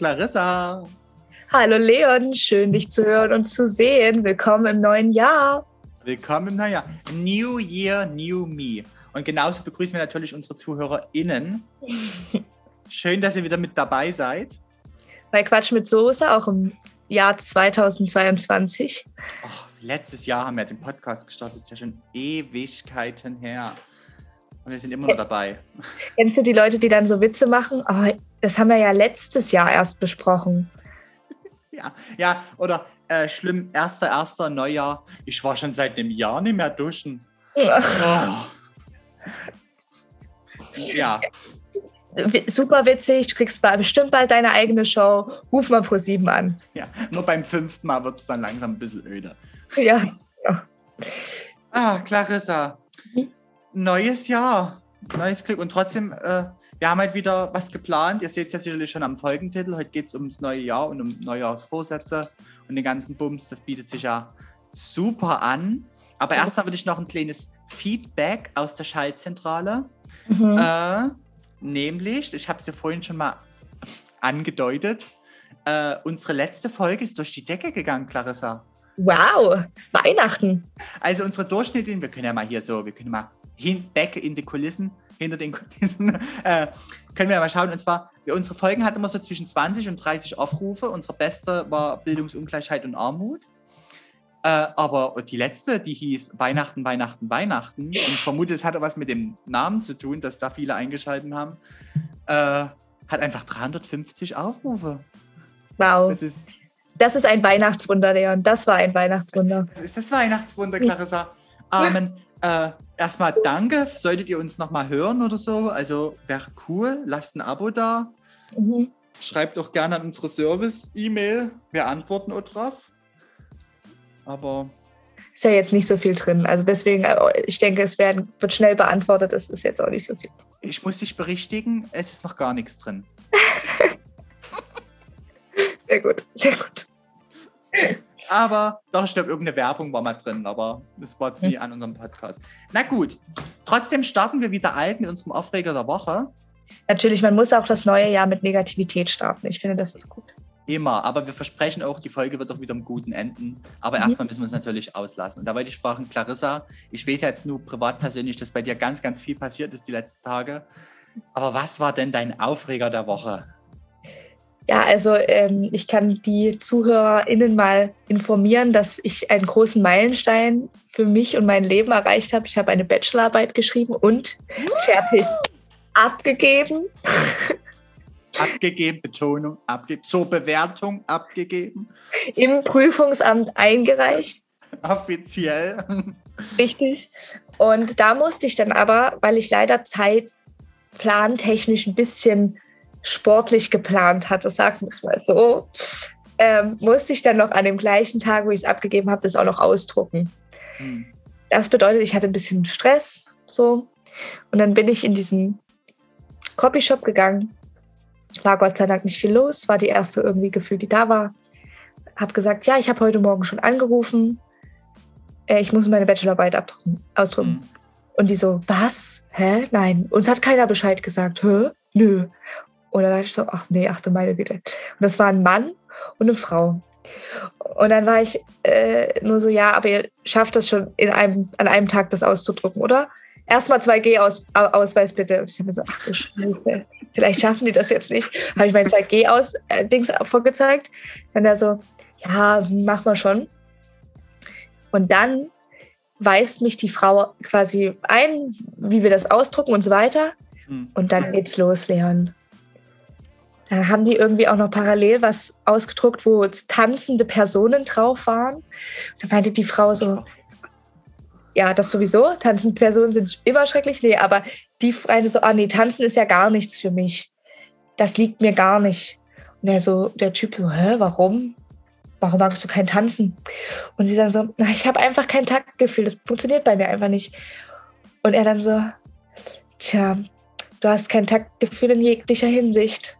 Clarissa. Hallo Leon, schön dich zu hören und zu sehen. Willkommen im neuen Jahr. Willkommen im neuen Jahr. New Year, New Me. Und genauso begrüßen wir natürlich unsere ZuhörerInnen. Schön, dass ihr wieder mit dabei seid. Bei Quatsch mit Soße, auch im Jahr 2022. Oh, letztes Jahr haben wir den Podcast gestartet, ist ja schon Ewigkeiten her. Und wir sind immer noch dabei. Kennst du die Leute, die dann so Witze machen? Oh, das haben wir ja letztes Jahr erst besprochen. Ja, ja, oder äh, schlimm, erster, erster Neujahr. Ich war schon seit einem Jahr nicht mehr duschen. Oh. Ja. Super witzig, du kriegst bestimmt bald deine eigene Show. Ruf mal pro sieben an. Ja, nur beim fünften Mal wird es dann langsam ein bisschen öde. Ja. ja. Ah, Clarissa. Neues Jahr, neues Glück. Und trotzdem, äh, wir haben halt wieder was geplant. Ihr seht es ja sicherlich schon am Folgentitel. Heute geht es ums neue Jahr und um Neujahrsvorsätze und den ganzen Bums. Das bietet sich ja super an. Aber erstmal würde ich noch ein kleines Feedback aus der Schaltzentrale. Mhm. Äh, nämlich, ich habe es ja vorhin schon mal angedeutet, äh, unsere letzte Folge ist durch die Decke gegangen, Clarissa. Wow, Weihnachten. Also unsere Durchschnittlichen, wir können ja mal hier so, wir können mal hin, back in die Kulissen, hinter den Kulissen, äh, können wir mal schauen. Und zwar, unsere Folgen hatten immer so zwischen 20 und 30 Aufrufe. Unsere beste war Bildungsungleichheit und Armut. Äh, aber die letzte, die hieß Weihnachten, Weihnachten, Weihnachten und vermutet hatte was mit dem Namen zu tun, dass da viele eingeschaltet haben, äh, hat einfach 350 Aufrufe. Wow. Das ist, das ist ein Weihnachtswunder, Leon. Das war ein Weihnachtswunder. Das ist das Weihnachtswunder, Clarissa. Amen. Äh, erstmal danke. Solltet ihr uns nochmal hören oder so, also wäre cool. Lasst ein Abo da. Mhm. Schreibt doch gerne an unsere Service-E-Mail. Wir antworten auch drauf aber. Ist ja jetzt nicht so viel drin. Also deswegen, äh, ich denke, es werden, wird schnell beantwortet. Es ist jetzt auch nicht so viel. Ich muss dich berichtigen, es ist noch gar nichts drin. sehr gut, sehr gut. Aber doch, ich glaube, irgendeine Werbung war mal drin, aber das war jetzt nie an unserem Podcast. Na gut, trotzdem starten wir wieder alt mit unserem Aufreger der Woche. Natürlich, man muss auch das neue Jahr mit Negativität starten. Ich finde, das ist gut. Immer, aber wir versprechen auch, die Folge wird auch wieder im Guten enden. Aber mhm. erstmal müssen wir es natürlich auslassen. Und da wollte ich fragen, Clarissa, ich weiß jetzt nur privat persönlich, dass bei dir ganz, ganz viel passiert ist die letzten Tage. Aber was war denn dein Aufreger der Woche? Ja, also ähm, ich kann die ZuhörerInnen mal informieren, dass ich einen großen Meilenstein für mich und mein Leben erreicht habe. Ich habe eine Bachelorarbeit geschrieben und fertig abgegeben. abgegeben, Betonung, abge zur Bewertung abgegeben. Im Prüfungsamt eingereicht. Offiziell. Richtig. Und da musste ich dann aber, weil ich leider zeitplantechnisch ein bisschen sportlich geplant hatte, sagen wir es mal so, ähm, musste ich dann noch an dem gleichen Tag, wo ich es abgegeben habe, das auch noch ausdrucken. Hm. Das bedeutet, ich hatte ein bisschen Stress, so. Und dann bin ich in diesen Copyshop gegangen war Gott sei Dank nicht viel los, war die erste irgendwie gefühlt, die da war. Hab gesagt, ja, ich habe heute Morgen schon angerufen. Äh, ich muss meine Bachelorarbeit abdrucken, ausdrucken. Mhm. Und die so, was? Hä? Nein. Uns hat keiner Bescheid gesagt. Hä? Nö. Dann dachte ich so, ach nee, achte meine Güte. Und das war ein Mann und eine Frau. Und dann war ich äh, nur so, ja, aber ihr schafft das schon in einem, an einem Tag das auszudrucken, oder? Erstmal 2G-Ausweis bitte. Und ich habe mir so, ach du Scheiße vielleicht schaffen die das jetzt nicht. Habe ich mein 2G-Dings äh, vorgezeigt. Dann er so, ja, mach mal schon. Und dann weist mich die Frau quasi ein, wie wir das ausdrucken und so weiter. Hm. Und dann geht's los, Leon. Da haben die irgendwie auch noch parallel was ausgedruckt, wo tanzende Personen drauf waren. Da meinte die Frau so, ja, das sowieso. Tanzende Personen sind immer schrecklich. Nee, aber die meinte so, ah nee, tanzen ist ja gar nichts für mich. Das liegt mir gar nicht. Und er so, der Typ so, hä, warum? Warum magst du kein Tanzen? Und sie sagen so, na, ich habe einfach kein Taktgefühl, das funktioniert bei mir einfach nicht. Und er dann so, tja, du hast kein Taktgefühl in jeglicher Hinsicht.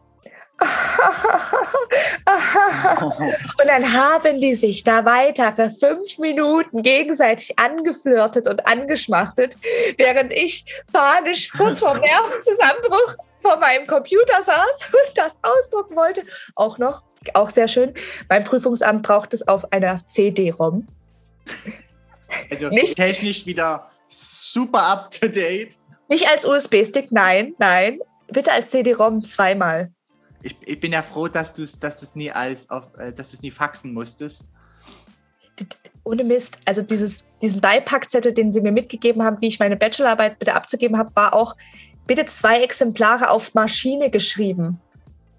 Und dann haben die sich da weitere fünf Minuten gegenseitig angeflirtet und angeschmachtet, während ich panisch kurz vor Nervenzusammenbruch vor meinem Computer saß und das ausdrucken wollte. Auch noch, auch sehr schön. Mein Prüfungsamt braucht es auf einer CD-ROM. Also nicht, technisch wieder super up to date. Nicht als USB-Stick, nein, nein. Bitte als CD-ROM zweimal. Ich, ich, bin ja froh, dass du es dass nie als auf, äh, dass du es nie faxen musstest. Ohne Mist, also dieses, diesen Beipackzettel, den sie mir mitgegeben haben, wie ich meine Bachelorarbeit bitte abzugeben habe, war auch bitte zwei Exemplare auf Maschine geschrieben.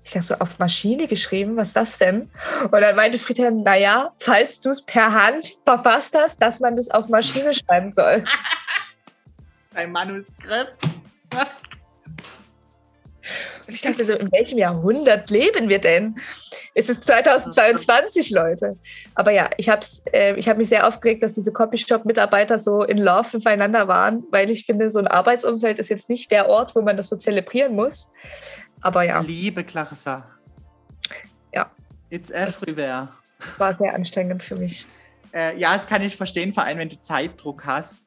Ich dachte so, auf Maschine geschrieben, was ist das denn? Und dann meinte Friedhelm, naja, falls du es per Hand verfasst hast, dass man das auf Maschine schreiben soll. Ein Manuskript. Und ich dachte so, in welchem Jahrhundert leben wir denn? Es ist 2022, Leute. Aber ja, ich habe äh, hab mich sehr aufgeregt, dass diese Copyshop-Mitarbeiter so in Love füreinander waren, weil ich finde, so ein Arbeitsumfeld ist jetzt nicht der Ort, wo man das so zelebrieren muss. Aber ja. Liebe Clarissa. Ja. It's everywhere. Es war sehr anstrengend für mich. Äh, ja, das kann ich verstehen, vor allem wenn du Zeitdruck hast.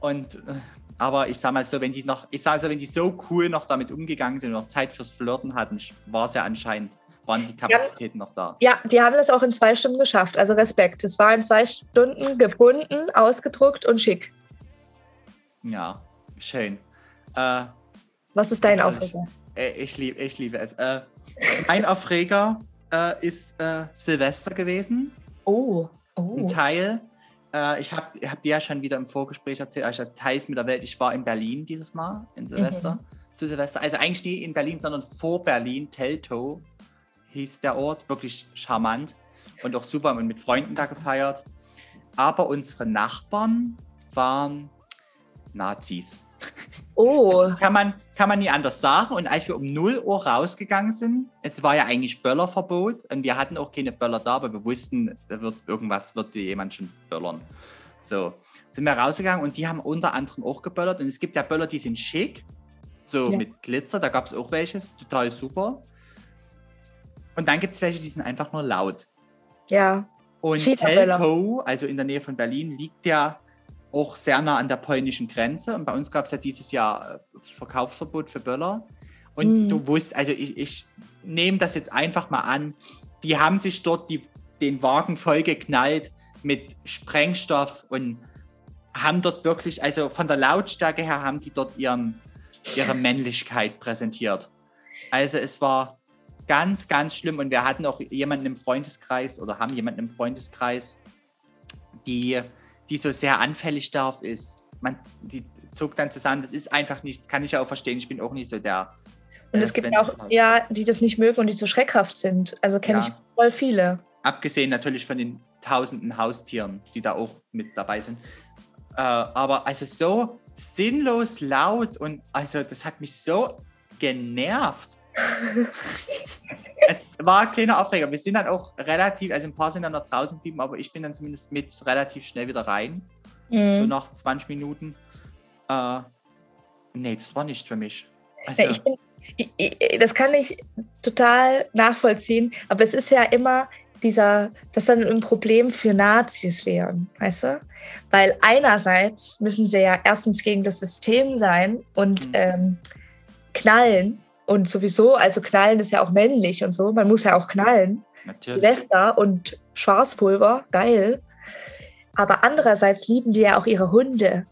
Und, äh, aber ich sag mal so, wenn die noch, ich sag also, wenn die so cool noch damit umgegangen sind und noch Zeit fürs Flirten hatten, war es ja anscheinend, waren die Kapazitäten ja, noch da. Ja, die haben das auch in zwei Stunden geschafft. Also Respekt. Es war in zwei Stunden gebunden, ausgedruckt und schick. Ja, schön. Äh, Was ist dein Aufreger? Äh, ich, lieb, ich liebe es. Äh, mein Aufreger äh, ist äh, Silvester gewesen. Oh, oh. Ein Teil. Äh, ich habe hab dir ja schon wieder im Vorgespräch erzählt, ich hatte Teils mit der Welt. Ich war in Berlin dieses Mal, in Silvester. Mhm. Zu Silvester. Also eigentlich nie in Berlin, sondern vor Berlin. Teltow hieß der Ort. Wirklich charmant und auch super. Und mit Freunden da gefeiert. Aber unsere Nachbarn waren Nazis. Oh. Kann man, kann man nie anders sagen. Und als wir um 0 Uhr rausgegangen sind, es war ja eigentlich Böllerverbot und wir hatten auch keine Böller da, aber wir wussten, da wird irgendwas, wird jemand schon böllern. So, sind wir rausgegangen und die haben unter anderem auch geböllert. Und es gibt ja Böller, die sind schick, so ja. mit Glitzer, da gab es auch welche, total super. Und dann gibt es welche, die sind einfach nur laut. Ja. Und Teltow, also in der Nähe von Berlin, liegt ja auch sehr nah an der polnischen Grenze. Und bei uns gab es ja dieses Jahr äh, Verkaufsverbot für Böller. Und mhm. du wusst, also ich, ich nehme das jetzt einfach mal an, die haben sich dort die, den Wagen vollgeknallt mit Sprengstoff und haben dort wirklich, also von der Lautstärke her haben die dort ihren, ihre Männlichkeit präsentiert. Also es war ganz, ganz schlimm und wir hatten auch jemanden im Freundeskreis oder haben jemanden im Freundeskreis, die die so sehr anfällig darauf ist. Man, die zog dann zusammen, das ist einfach nicht, kann ich ja auch verstehen, ich bin auch nicht so der. Und es gibt auch, ja, die das nicht mögen und die zu schreckhaft sind. Also kenne ja. ich voll viele. Abgesehen natürlich von den tausenden Haustieren, die da auch mit dabei sind. Äh, aber also so sinnlos laut und also das hat mich so genervt. Es war ein kleiner Aufreger. Wir sind dann auch relativ, also ein paar sind dann noch draußen geblieben, aber ich bin dann zumindest mit relativ schnell wieder rein. Mhm. So nach 20 Minuten. Äh, nee, das war nicht für mich. Also, nee, ich bin, ich, ich, das kann ich total nachvollziehen, aber es ist ja immer dieser, das ist dann ein Problem für Nazis, Leon, weißt du? Weil einerseits müssen sie ja erstens gegen das System sein und mhm. ähm, knallen und sowieso, also knallen ist ja auch männlich und so. Man muss ja auch knallen. Natürlich. Silvester und Schwarzpulver, geil. Aber andererseits lieben die ja auch ihre Hunde.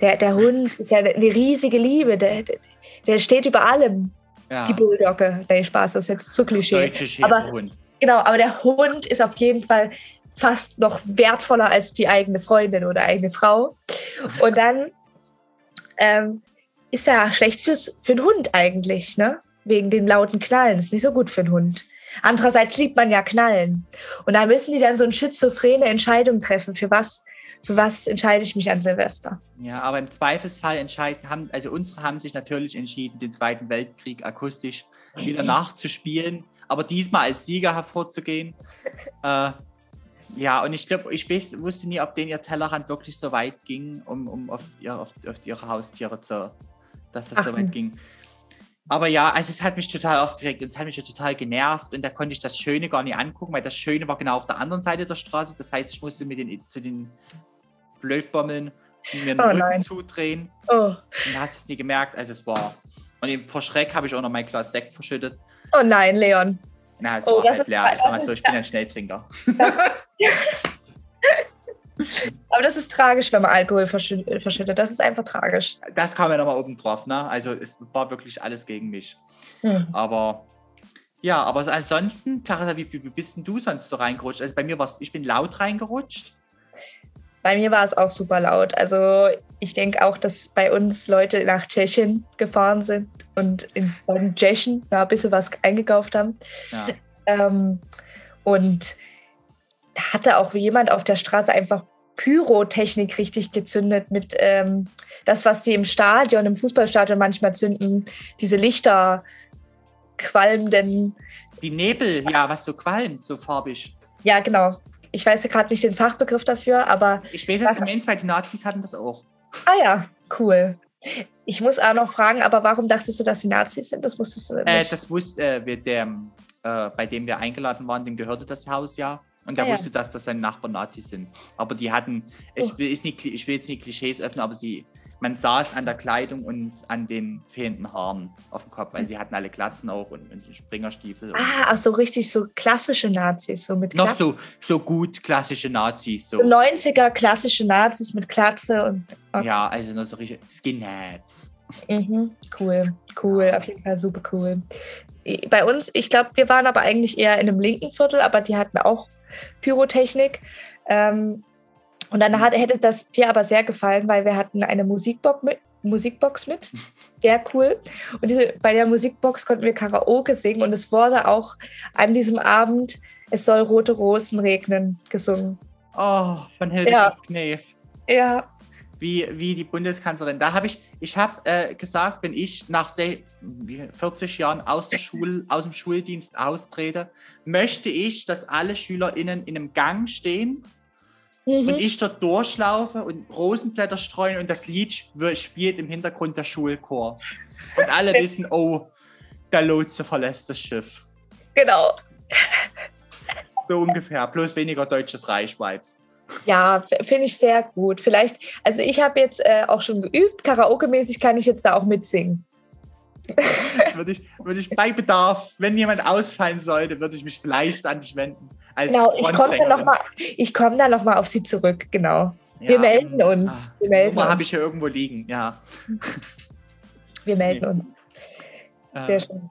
Der, der Hund ist ja eine riesige Liebe. Der, der steht über allem. Ja. Die Bulldogge. Nee, Spaß, das ist jetzt zu Klischee. Deutsche aber, genau, aber der Hund ist auf jeden Fall fast noch wertvoller als die eigene Freundin oder eigene Frau. Und dann ähm, ist ja schlecht fürs, für den Hund eigentlich, ne? Wegen dem lauten Knallen. ist nicht so gut für den Hund. Andererseits liebt man ja Knallen. Und da müssen die dann so eine schizophrene Entscheidung treffen. Für was, für was entscheide ich mich an Silvester? Ja, aber im Zweifelsfall entscheiden, haben, also unsere haben sich natürlich entschieden, den Zweiten Weltkrieg akustisch wieder nachzuspielen, aber diesmal als Sieger hervorzugehen. äh, ja, und ich glaube, ich weiß, wusste nie, ob denen ihr Tellerrand wirklich so weit ging, um, um auf, ihr, auf, auf ihre Haustiere zu, dass das Ach. so weit ging. Aber ja, also es hat mich total aufgeregt und es hat mich total genervt und da konnte ich das Schöne gar nicht angucken, weil das Schöne war genau auf der anderen Seite der Straße. Das heißt, ich musste mit den, zu den Blödbommeln mir den oh, Rücken nein. zudrehen. Oh. Und hast es nie gemerkt. Also es war, Und vor Schreck habe ich auch noch mein Glas Sekt verschüttet. Oh nein, Leon. Na, es Oh, war ist- leer. Ich sag mal so, ich bin ein Schnelltrinker. Aber das ist tragisch, wenn man Alkohol äh, verschüttet. Das ist einfach tragisch. Das kam ja nochmal oben drauf, ne? Also es war wirklich alles gegen mich. Hm. Aber ja, aber so ansonsten, Clarissa, wie, wie bist denn du sonst so reingerutscht? Also bei mir war es, ich bin laut reingerutscht. Bei mir war es auch super laut. Also ich denke auch, dass bei uns Leute nach Tschechien gefahren sind und in Tschechen da ein bisschen was eingekauft haben. Ja. Ähm, und da hatte auch jemand auf der Straße einfach Pyrotechnik richtig gezündet mit ähm, das, was die im Stadion, im Fußballstadion manchmal zünden, diese Lichter qualmenden. Die Nebel, ja, was so qualmt, so farbig. Ja, genau. Ich weiß ja gerade nicht den Fachbegriff dafür, aber Ich weiß, dass Mainz, weil die Nazis hatten das auch. ah ja, cool. Ich muss auch noch fragen, aber warum dachtest du, dass sie Nazis sind? Das wusstest du Äh, nicht. das wusste, äh, wir, der, äh, bei dem wir eingeladen waren, dem gehörte das Haus ja. Und der Ah, ja. wusste, dass das seine Nachbarn Nazis sind. Aber die hatten, ich, Oh. will, ist nicht, ich will jetzt nicht Klischees öffnen, aber sie, man sah es an der Kleidung und an den fehlenden Haaren auf dem Kopf, weil sie hatten alle Glatzen auch und, und Springerstiefel. Und ah, ach so richtig so klassische Nazis, so mit noch so, so gut klassische Nazis. So. 90er klassische Nazis mit Glatze und okay. Ja, also nur so richtig Skinheads. Mhm, cool, cool, auf jeden Fall super cool. Bei uns, ich glaube, wir waren aber eigentlich eher in einem linken Viertel, aber die hatten auch Pyrotechnik. Ähm, und dann hat, hätte das dir aber sehr gefallen, weil wir hatten eine Musikbox mit, Musikbox mit. Sehr cool. Und diese, bei der Musikbox konnten wir Karaoke singen und es wurde auch an diesem Abend Es soll rote Rosen regnen gesungen. Oh, von Hilde Ja. Knef. Ja, wie, wie die Bundeskanzlerin. Da habe ich, ich habe äh, gesagt, wenn ich nach se- wie 40 Jahren aus, Schul, aus dem Schuldienst austrete, möchte ich, dass alle SchülerInnen in einem Gang stehen mhm. und ich dort durchlaufe und Rosenblätter streuen und das Lied sp- spielt im Hintergrund der Schulchor. Und alle wissen, oh, der Lotse verlässt das Schiff. genau. So ungefähr. Bloß weniger deutsches Reich-Vibes. Ja, finde ich sehr gut. Vielleicht, also ich habe jetzt äh, auch schon geübt, Karaoke-mäßig kann ich jetzt da auch mitsingen. würde ich, würde ich bei Bedarf, wenn jemand ausfallen sollte, würde ich mich vielleicht an dich wenden. Als Genau, ich komme da nochmal komm da noch mal auf Sie zurück, genau. wir Ja, melden uns. ah, Wir melden Nummer uns. habe ich hier irgendwo liegen, ja. Wir melden Nee. uns. Sehr Äh, schön.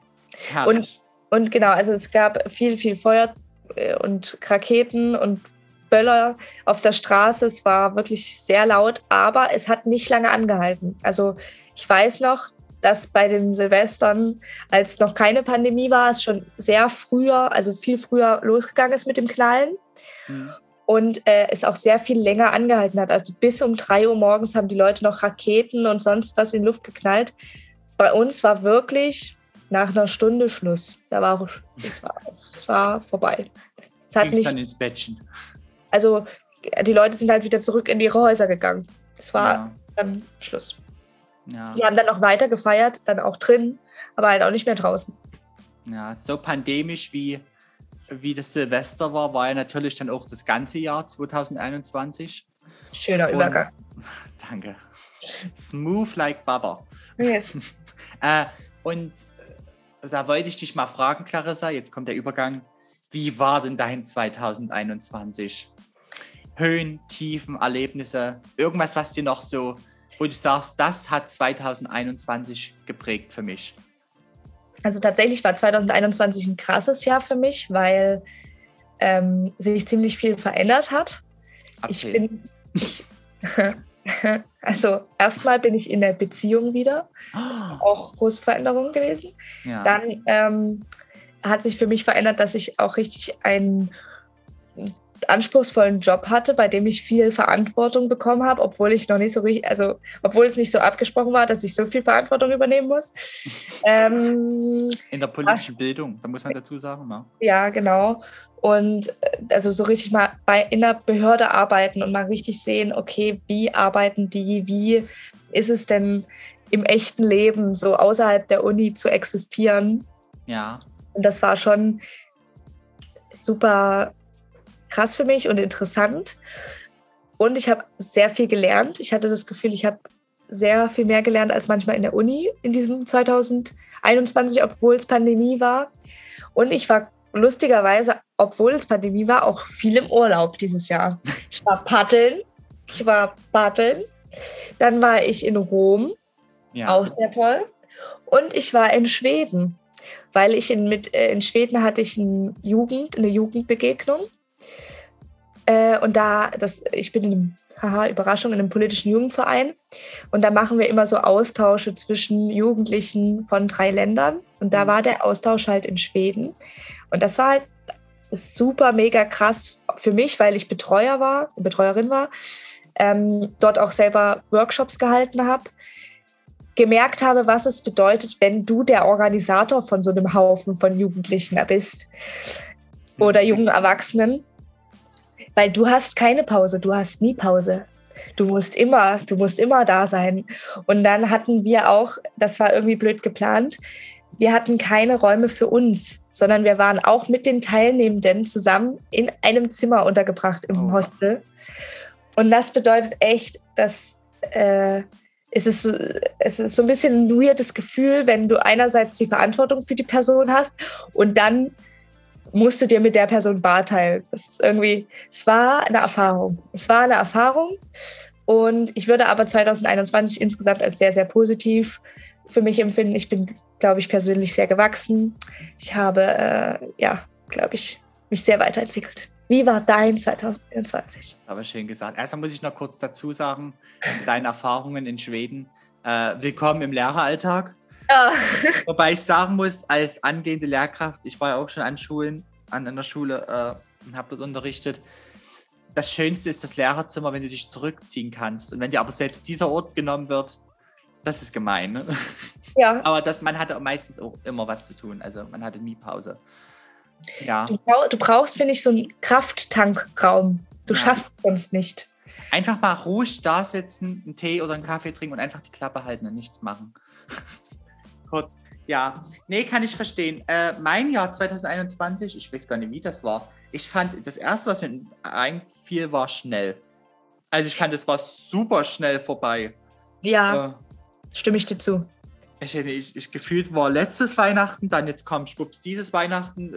herrlich. Und genau, also es gab viel, viel Feuer äh, und Raketen und Böller auf der Straße. Es war wirklich sehr laut, aber es hat nicht lange angehalten. Also ich weiß noch, dass bei den Silvestern, als noch keine Pandemie war, es schon sehr früher, also viel früher losgegangen ist mit dem Knallen Hm. und äh, es auch sehr viel länger angehalten hat. Also bis um 3 Uhr morgens haben die Leute noch Raketen und sonst was in die Luft geknallt. Bei uns war wirklich nach einer Stunde Schluss. Da war es war, es war vorbei. Es hat Ging's nicht, dann ins Bettchen. Also die Leute sind halt wieder zurück in ihre Häuser gegangen. Es war Ja, dann Schluss. ja, Die haben dann noch weiter gefeiert, dann auch drin, aber halt auch nicht mehr draußen. ja, so pandemisch wie, wie das Silvester war, war ja natürlich dann auch das ganze Jahr 2021. Schöner Und- Übergang. Danke. Smooth like butter. Yes. Äh, und äh, da wollte ich dich mal fragen, Clarissa, jetzt kommt der Übergang. Wie war denn dein 2021? Höhen, Tiefen, Erlebnisse, irgendwas, was dir noch so, wo du sagst, das hat 2021 geprägt für mich. Also tatsächlich war 2021 ein krasses Jahr für mich, weil ähm, sich ziemlich viel verändert hat. Ich Erzähl. bin, ich, also erstmal bin ich in der Beziehung wieder, Oh, auch große Veränderungen gewesen. ja. Dann ähm, hat sich für mich verändert, dass ich auch richtig einen anspruchsvollen Job hatte, bei dem ich viel Verantwortung bekommen habe, obwohl ich noch nicht so richtig, also obwohl es nicht so abgesprochen war, dass ich so viel Verantwortung übernehmen muss. ähm, In der politischen Bildung, da muss man dazu sagen. Ne? ja, genau. Und äh, also so richtig mal bei in der Behörde arbeiten und mal richtig sehen, okay, wie arbeiten die, wie ist es denn im echten Leben so außerhalb der Uni zu existieren? Ja. Und das war schon super krass für mich und interessant. Und ich habe sehr viel gelernt. Ich hatte das Gefühl, ich habe sehr viel mehr gelernt als manchmal in der Uni in diesem 2021, obwohl es Pandemie war. Und ich war lustigerweise, obwohl es Pandemie war, auch viel im Urlaub dieses Jahr. Ich war paddeln. Ich war paddeln. Dann war ich in Rom. Ja. Auch sehr toll. Und ich war in Schweden, weil ich in, mit, äh, in Schweden hatte ich ein Jugend, eine Jugendbegegnung. Äh, und da, das, ich bin in einem, haha, Überraschung, in einem politischen Jugendverein. Und da machen wir immer so Austausche zwischen Jugendlichen von drei Ländern. Und da mhm. war der Austausch halt in Schweden. Und das war halt super, mega krass für mich, weil ich Betreuer war, Betreuerin war, ähm, dort auch selber Workshops gehalten habe, gemerkt habe, was es bedeutet, wenn du der Organisator von so einem Haufen von Jugendlichen bist oder jungen Erwachsenen, weil du hast keine Pause, du hast nie Pause. Du musst immer, du musst immer da sein. Und dann hatten wir auch, das war irgendwie blöd geplant, wir hatten keine Räume für uns, sondern wir waren auch mit den Teilnehmenden zusammen in einem Zimmer untergebracht im oh. Hostel. Und das bedeutet echt, dass äh, es, ist, es ist so ein bisschen ein weirdes Gefühl, wenn du einerseits die Verantwortung für die Person hast und dann musst du dir mit der Person Bar teilen. Das ist irgendwie, es war eine Erfahrung. Es war eine Erfahrung und ich würde aber 2021 insgesamt als sehr, sehr positiv für mich empfinden. Ich bin, glaube ich, persönlich sehr gewachsen. Ich habe, äh, ja, glaube ich, mich sehr weiterentwickelt. Wie war dein 2021? Das habe ich schön gesagt. Erstmal muss ich noch kurz dazu sagen, deine Erfahrungen in Schweden. Äh, willkommen im Lehreralltag. Ja. Wobei ich sagen muss, als angehende Lehrkraft, ich war ja auch schon an Schulen, an einer Schule äh, und habe dort unterrichtet. Das Schönste ist das Lehrerzimmer, wenn du dich zurückziehen kannst. Und wenn dir aber selbst dieser Ort genommen wird, das ist gemein. Ne? Ja. Aber das, man hatte meistens auch immer was zu tun. Also man hatte nie Pause. Ja. Du, du brauchst, finde ich, so einen Krafttankraum. Du ja. schaffst es sonst nicht. Einfach mal ruhig da sitzen, einen Tee oder einen Kaffee trinken und einfach die Klappe halten und nichts machen. Kurz. Ja, nee, kann ich verstehen. Äh, mein Jahr 2021, ich weiß gar nicht, wie das war. Ich fand, das erste, was mir einfiel, war schnell. Also ich fand, es war super schnell vorbei. Ja. Äh, Stimme ich dir zu. Ich, ich, ich, gefühlt war letztes Weihnachten, dann jetzt kam schwupps dieses Weihnachten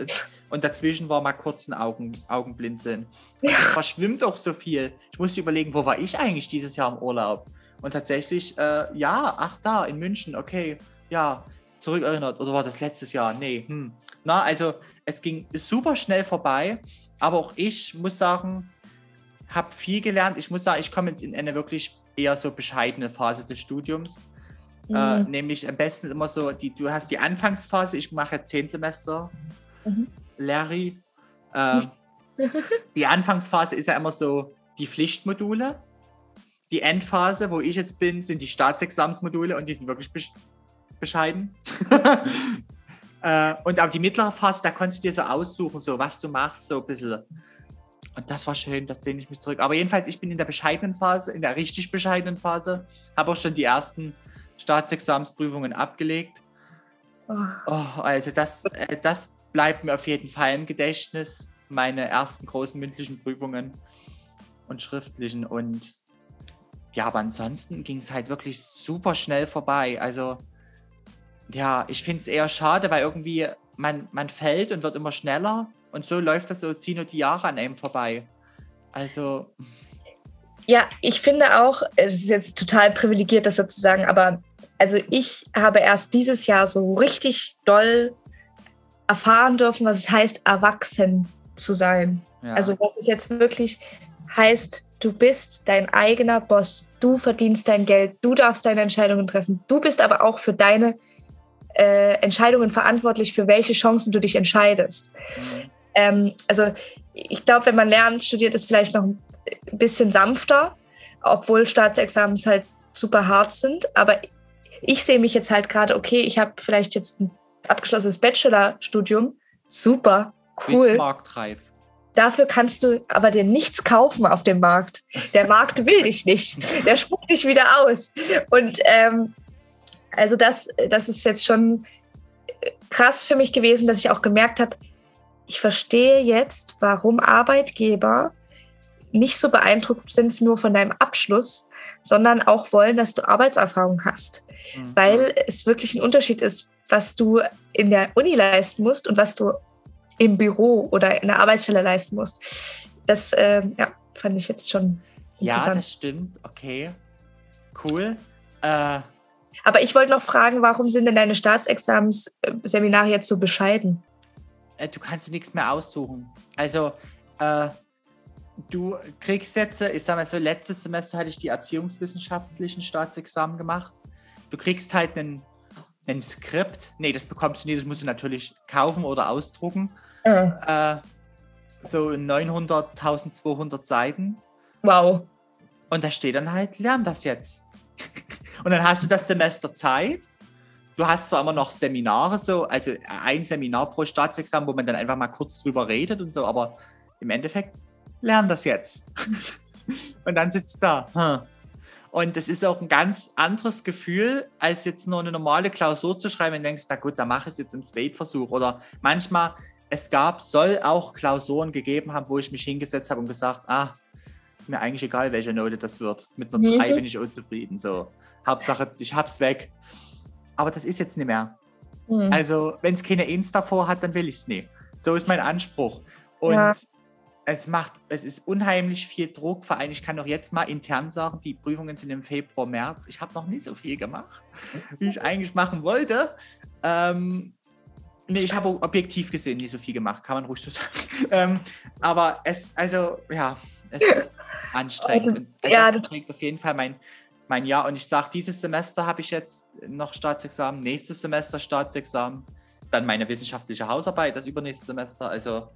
und dazwischen war mal kurz ein Augen, Augenblinzeln. Ja. Es verschwimmt auch so viel. Ich musste überlegen, wo war ich eigentlich dieses Jahr im Urlaub? Und tatsächlich, äh, ja, ach da, in München, okay, ja, zurückerinnert. Oder war das letztes Jahr? Nee, hm. Na, also es ging super schnell vorbei, aber auch ich muss sagen, habe viel gelernt. Ich muss sagen, ich komme jetzt in eine wirklich eher so bescheidene Phase des Studiums äh, mhm. Äh, nämlich am besten immer so, die, du hast die Anfangsphase, ich mache zehn Semester mhm. Larry. Äh, die Anfangsphase ist ja immer so die Pflichtmodule. Die Endphase, wo ich jetzt bin, sind die Staatsexamensmodule und die sind wirklich bescheiden. äh, und auch die mittlere Phase, da konntest du dir so aussuchen, so was du machst, so ein bisschen. Und das war schön, das sehne ich mich zurück. Aber jedenfalls, ich bin in der bescheidenen Phase, in der richtig bescheidenen Phase, habe auch schon die ersten Staatsexamensprüfungen abgelegt. Oh. Oh, also das, äh, das bleibt mir auf jeden Fall im Gedächtnis. Meine ersten großen mündlichen Prüfungen und schriftlichen. Und ja, aber ansonsten ging es halt wirklich super schnell vorbei. Also ja, ich finde es eher schade, weil irgendwie man, man fällt und wird immer schneller. Und so läuft das so, ziehen nur die Jahre an einem vorbei. Also. Ja, ich finde auch, es ist jetzt total privilegiert, das sozusagen, aber also ich habe erst dieses Jahr so richtig doll erfahren dürfen, was es heißt, erwachsen zu sein. Ja. Also was es jetzt wirklich heißt, du bist dein eigener Boss, du verdienst dein Geld, du darfst deine Entscheidungen treffen, du bist aber auch für deine äh, Entscheidungen verantwortlich, für welche Chancen du dich entscheidest. Mhm. Ähm, also ich glaube, wenn man lernt, studiert es vielleicht noch ein bisschen sanfter, obwohl Staatsexamens halt super hart sind. Aber ich sehe mich jetzt halt gerade, okay, ich habe vielleicht jetzt ein abgeschlossenes Bachelorstudium. Super, cool. Bis marktreif. Dafür kannst du aber dir nichts kaufen auf dem Markt. Der Markt will dich nicht. Der spuckt dich wieder aus. Und ähm, also das, das ist jetzt schon krass für mich gewesen, dass ich auch gemerkt habe, ich verstehe jetzt, warum Arbeitgeber nicht so beeindruckt sind nur von deinem Abschluss, sondern auch wollen, dass du Arbeitserfahrung hast. Mhm. Weil es wirklich ein Unterschied ist, was du in der Uni leisten musst und was du im Büro oder in der Arbeitsstelle leisten musst. Das äh, ja, fand ich jetzt schon interessant. Ja, das stimmt. Okay. Cool. Äh, Aber ich wollte noch fragen, warum sind denn deine Staatsexamensseminare jetzt so bescheiden? Äh, du kannst dir nichts mehr aussuchen. Also, äh, du kriegst jetzt, ich sag mal so, letztes Semester hatte ich die erziehungswissenschaftlichen Staatsexamen gemacht. Du kriegst halt einen, einen Skript. Nee, das bekommst du nicht, das musst du natürlich kaufen oder ausdrucken. Ja. Äh, so 900, 1200 Seiten. Wow. Und da steht dann halt, lern das jetzt. Und dann hast du das Semester Zeit. Du hast zwar immer noch Seminare, so, also ein Seminar pro Staatsexamen, wo man dann einfach mal kurz drüber redet und so, aber im Endeffekt lern das jetzt. und dann sitzt da. Hm. Und das ist auch ein ganz anderes Gefühl, als jetzt nur eine normale Klausur zu schreiben und denkst, na gut, da mache ich es jetzt im Zweitversuch. Oder manchmal, es gab, soll auch Klausuren gegeben haben, wo ich mich hingesetzt habe und gesagt, ah, mir eigentlich egal, welche Note das wird. Mit einer 3 mhm. bin ich unzufrieden. So. Hauptsache, ich hab's weg. Aber das ist jetzt nicht mehr. Mhm. Also, wenn es keine Insta vor hat, dann will ich es nicht. So ist mein Anspruch. Und ja. es macht, es ist unheimlich viel Druck. Vor allem, ich kann auch jetzt mal intern sagen, die Prüfungen sind im Februar, März. Ich habe noch nie so viel gemacht, wie ich eigentlich machen wollte. Ähm, Nee, ich habe objektiv gesehen nicht so viel gemacht, kann man ruhig so sagen. Ähm, aber es, also, ja, es ist anstrengend. Und ja, das trägt auf jeden Fall mein, mein Jahr. Und ich sage, dieses Semester habe ich jetzt noch Staatsexamen, nächstes Semester Staatsexamen, dann meine wissenschaftliche Hausarbeit, das übernächste Semester. Also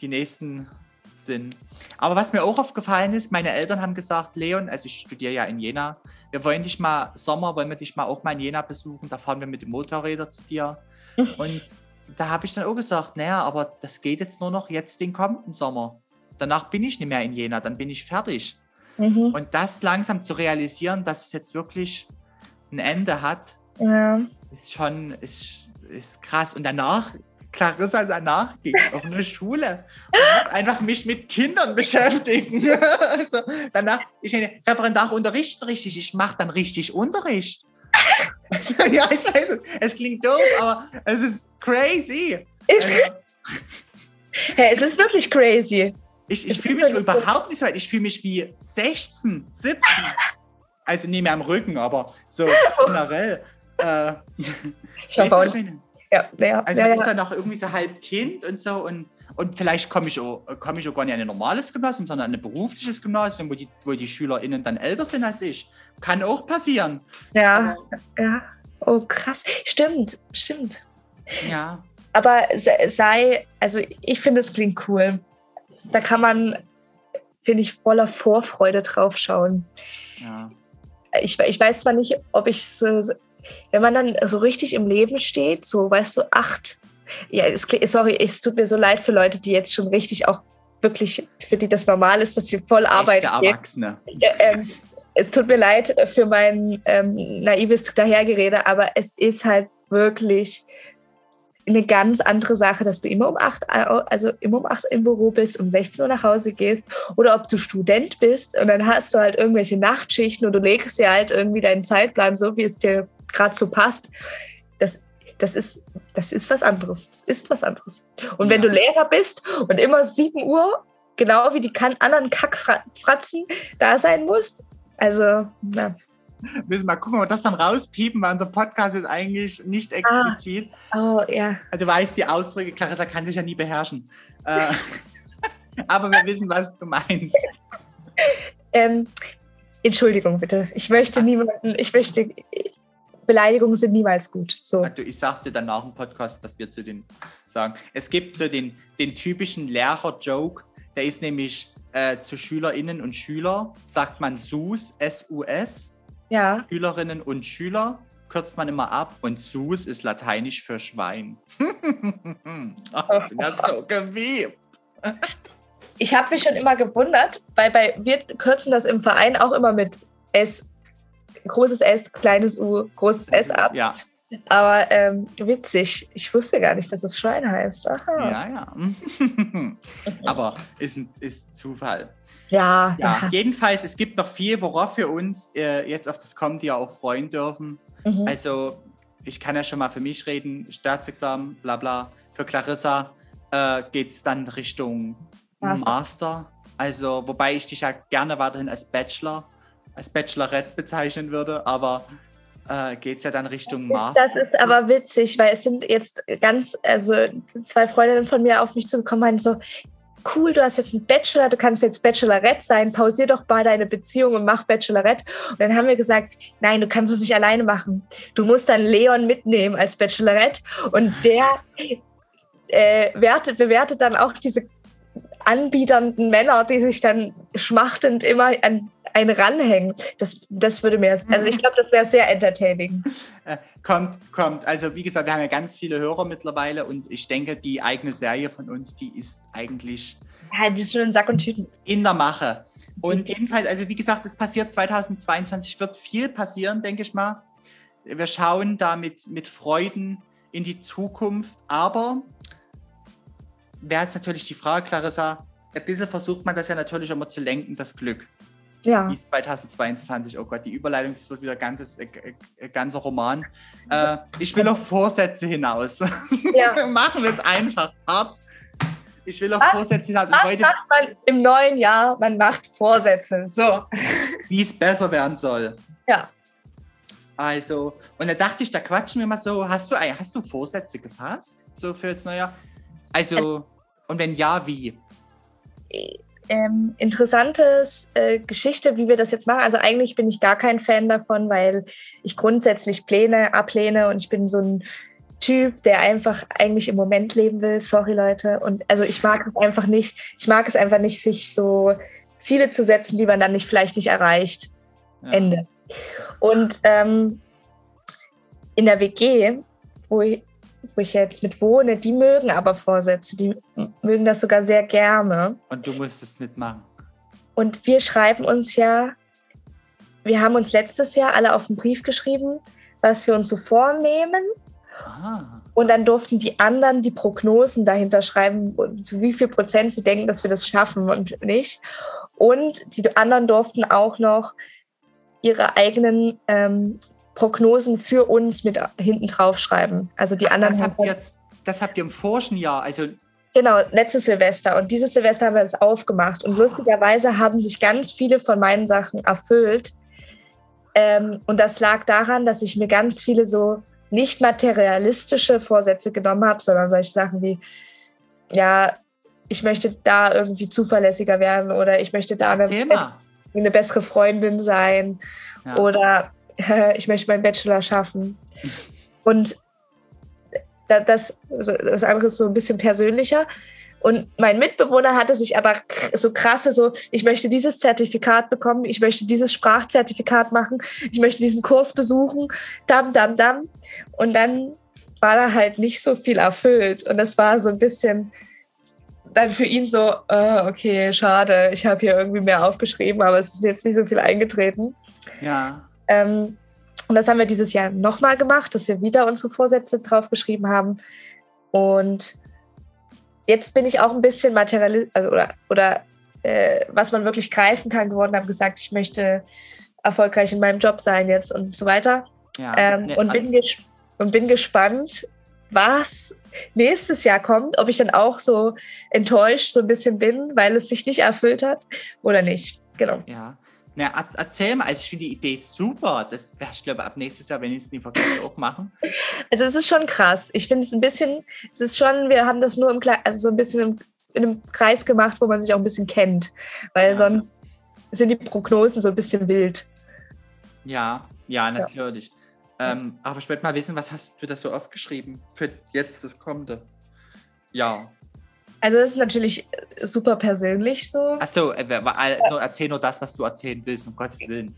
die nächsten sind. Aber was mir auch aufgefallen ist, meine Eltern haben gesagt, Leon, also ich studiere ja in Jena, wir wollen dich mal, Sommer wollen wir dich mal auch mal in Jena besuchen, da fahren wir mit dem Motorräder zu dir. Und da habe ich dann auch gesagt, naja, aber das geht jetzt nur noch jetzt den kommenden Sommer. Danach bin ich nicht mehr in Jena, dann bin ich fertig. Mhm. Und das langsam zu realisieren, dass es jetzt wirklich ein Ende hat, ja. ist schon ist, ist krass. Und danach, Clarissa, danach ging es auf eine Schule und einfach mich mit Kindern beschäftigen. also danach, ich meine, Referendar unterrichten richtig, ich mache dann richtig Unterricht. ja, ich weiß es. Es klingt doof, aber es ist crazy. Also, hey, es ist wirklich crazy. Ich, ich fühle mich überhaupt nicht so weit. Ich fühle mich wie 16, 17. Also nicht mehr am Rücken, aber so generell. Äh, ich habe auch. Ja, ja, also ja, man ist dann noch irgendwie so halb Kind und so und, und vielleicht komme ich, auch, komm ich auch gar nicht an ein normales Gymnasium, sondern an ein berufliches Gymnasium, wo die, wo die SchülerInnen dann älter sind als ich. Kann auch passieren. Ja, Aber, ja. Oh, krass. Stimmt, stimmt. Ja. Aber sei, also ich finde, es klingt cool da kann man, finde ich, voller Vorfreude drauf schauen. Ja. Ich, ich weiß zwar nicht, ob ich so, wenn man dann so richtig im Leben steht, so, weißt du, acht, ja, es, sorry, es tut mir so leid für Leute, die jetzt schon richtig auch wirklich, für die das normal ist, dass sie voll arbeiten. Erwachsene. Ähm, es tut mir leid für mein ähm, naives Dahergerede, aber es ist halt wirklich eine ganz andere Sache, dass du immer um acht, also immer um acht im Büro bist, um 16 Uhr nach Hause gehst oder ob du Student bist und dann hast du halt irgendwelche Nachtschichten und du legst dir halt irgendwie deinen Zeitplan so, wie es dir gerade so passt. Das, das, ist, das ist was anderes. Das ist was anderes. Und ja. wenn du Lehrer bist und immer 7 Uhr, genau wie die anderen Kackfratzen da sein musst, also, na, Müssen mal gucken, ob wir das dann rauspiepen, weil unser Podcast ist eigentlich nicht explizit. Ah, oh, ja. Also, du weißt, die Ausdrücke, Clarissa kann sich ja nie beherrschen. Äh, aber wir wissen, was du meinst. Ähm, Entschuldigung bitte. Ich möchte niemanden, ich möchte, Beleidigungen sind niemals gut. So. Also ich sag's dir dann nach dem Podcast, was wir zu den sagen. Es gibt so den, den typischen Lehrer-Joke, der ist nämlich äh, zu SchülerInnen und Schüler, sagt man SUS, S-U-S ja. Schülerinnen und Schüler kürzt man immer ab und Sus ist lateinisch für Schwein. Ach, sind das so gewiebt. ich habe mich schon immer gewundert, weil bei, wir kürzen das im Verein auch immer mit S, großes S, kleines U, großes S ab. Ja. Aber ähm, witzig. Ich wusste gar nicht, dass es Schwein heißt. Aha. Ja, ja. Aber ist, ist Zufall. Ja, Ja, jedenfalls, es gibt noch viel, worauf wir uns äh, jetzt auf das kommende Jahr auch freuen dürfen. Mhm. Also, ich kann ja schon mal für mich reden, Staatsexamen, bla bla. Für Clarissa äh, geht es dann Richtung Master. Master. Also, wobei ich dich ja gerne weiterhin als Bachelor, als Bachelorette bezeichnen würde, aber äh, geht es ja dann Richtung Master. Das ist aber witzig, weil es sind jetzt ganz, also zwei Freundinnen von mir auf mich zugekommen, meinen so, cool, du hast jetzt einen Bachelor, du kannst jetzt Bachelorette sein, pausier doch mal deine Beziehung und mach Bachelorette. Und dann haben wir gesagt, nein, du kannst es nicht alleine machen. Du musst dann Leon mitnehmen als Bachelorette und der äh, wertet, bewertet dann auch diese anbiedernden Männer, die sich dann schmachtend immer an einen ranhängen. Das, das würde mir, also ich glaube, das wäre sehr entertaining. Äh, kommt, kommt. Also wie gesagt, wir haben ja ganz viele Hörer mittlerweile und ich denke, die eigene Serie von uns, die ist eigentlich Ja, die ist schon in Sack und Tüten. in der Mache. Und jedenfalls, also wie gesagt, es passiert 2022, wird viel passieren, denke ich mal. Wir schauen da mit, mit Freuden in die Zukunft, aber wäre jetzt natürlich die Frage, Clarissa, ein bisschen versucht man das ja natürlich immer zu lenken, das Glück. Ja. Die ist 2022, oh Gott, die Überleitung, das wird wieder ein ganzes, äh, äh, ganzer Roman. Äh, ich will auf Vorsätze hinaus. ja. Machen wir es einfach hart. Ich will auf Was? Vorsätze hinaus. Was heute, macht man im neuen Jahr? Man macht Vorsätze. So. wie es besser werden soll. Ja. Also, und da dachte ich, da quatschen wir mal so. Hast du, hast du Vorsätze gefasst? So für jetzt Neujahr? Also, und wenn ja, wie? Ähm, interessantes äh, Geschichte, wie wir das jetzt machen. Also eigentlich bin ich gar kein Fan davon, weil ich grundsätzlich Pläne ablehne und ich bin so ein Typ, der einfach eigentlich im Moment leben will. Sorry, Leute. Und also ich mag es einfach nicht. Ich mag es einfach nicht, sich so Ziele zu setzen, die man dann nicht vielleicht nicht erreicht. Ja. Ende. Und ähm, in der WG, wo ich, wo ich jetzt mit wohne, die mögen aber Vorsätze, die mögen das sogar sehr gerne. Und du musst es nicht machen. Und wir schreiben uns ja, wir haben uns letztes Jahr alle auf einen Brief geschrieben, was wir uns so vornehmen. Ah, Und dann durften die anderen die Prognosen dahinter schreiben, zu wie viel Prozent sie denken, dass wir das schaffen und nicht. Und die anderen durften auch noch ihre eigenen ähm, Prognosen für uns mit hinten drauf schreiben. Also die anderen. das habt ihr jetzt, das habt ihr im vorigen Jahr, also Genau, letztes Silvester. Und dieses Silvester haben wir es aufgemacht. Und lustigerweise haben sich ganz viele von meinen Sachen erfüllt. Ähm, und das lag daran, dass ich mir ganz viele so nicht materialistische Vorsätze genommen habe, sondern solche Sachen wie, ja, ich möchte da irgendwie zuverlässiger werden oder ich möchte da eine, eine bessere Freundin sein Ja. oder ich möchte meinen Bachelor schaffen. Und da- das, das andere ist so ein bisschen persönlicher. Und mein Mitbewohner hatte sich aber so krasse, so, ich möchte dieses Zertifikat bekommen, ich möchte dieses Sprachzertifikat machen, ich möchte diesen Kurs besuchen, dam, dam, dam. Und dann war da halt nicht so viel erfüllt. Und das war so ein bisschen dann für ihn so, äh, okay, schade, ich habe hier irgendwie mehr aufgeschrieben, aber es ist jetzt nicht so viel eingetreten. Ja. Ähm, und das haben wir dieses Jahr nochmal gemacht, dass wir wieder unsere Vorsätze draufgeschrieben haben. Und jetzt bin ich auch ein bisschen materialistisch also, oder, oder äh, was man wirklich greifen kann geworden, habe gesagt, ich möchte erfolgreich in meinem Job sein jetzt und so weiter. ja. Ähm, Ne, und, bin und bin gespannt, was nächstes Jahr kommt, ob ich dann auch so enttäuscht so ein bisschen bin, weil es sich nicht erfüllt hat oder nicht. Genau. Ja. Na, er- erzähl mal, also ich finde die Idee super. Das werde ich glaube ab nächstes Jahr, wenn ich es nie vergesse, auch machen. Also es ist schon krass. Ich finde es ein bisschen, es ist schon, wir haben das nur im also so ein bisschen im, in einem Kreis gemacht, wo man sich auch ein bisschen kennt. Weil Ja. sonst sind die Prognosen so ein bisschen wild. Ja, ja, natürlich. Ähm, aber ich wollte mal wissen, was hast du da so aufgeschrieben für jetzt das kommende? Ja. Also es ist natürlich super persönlich so. Achso, äh, erzähl nur das, was du erzählen willst, um Gottes Willen.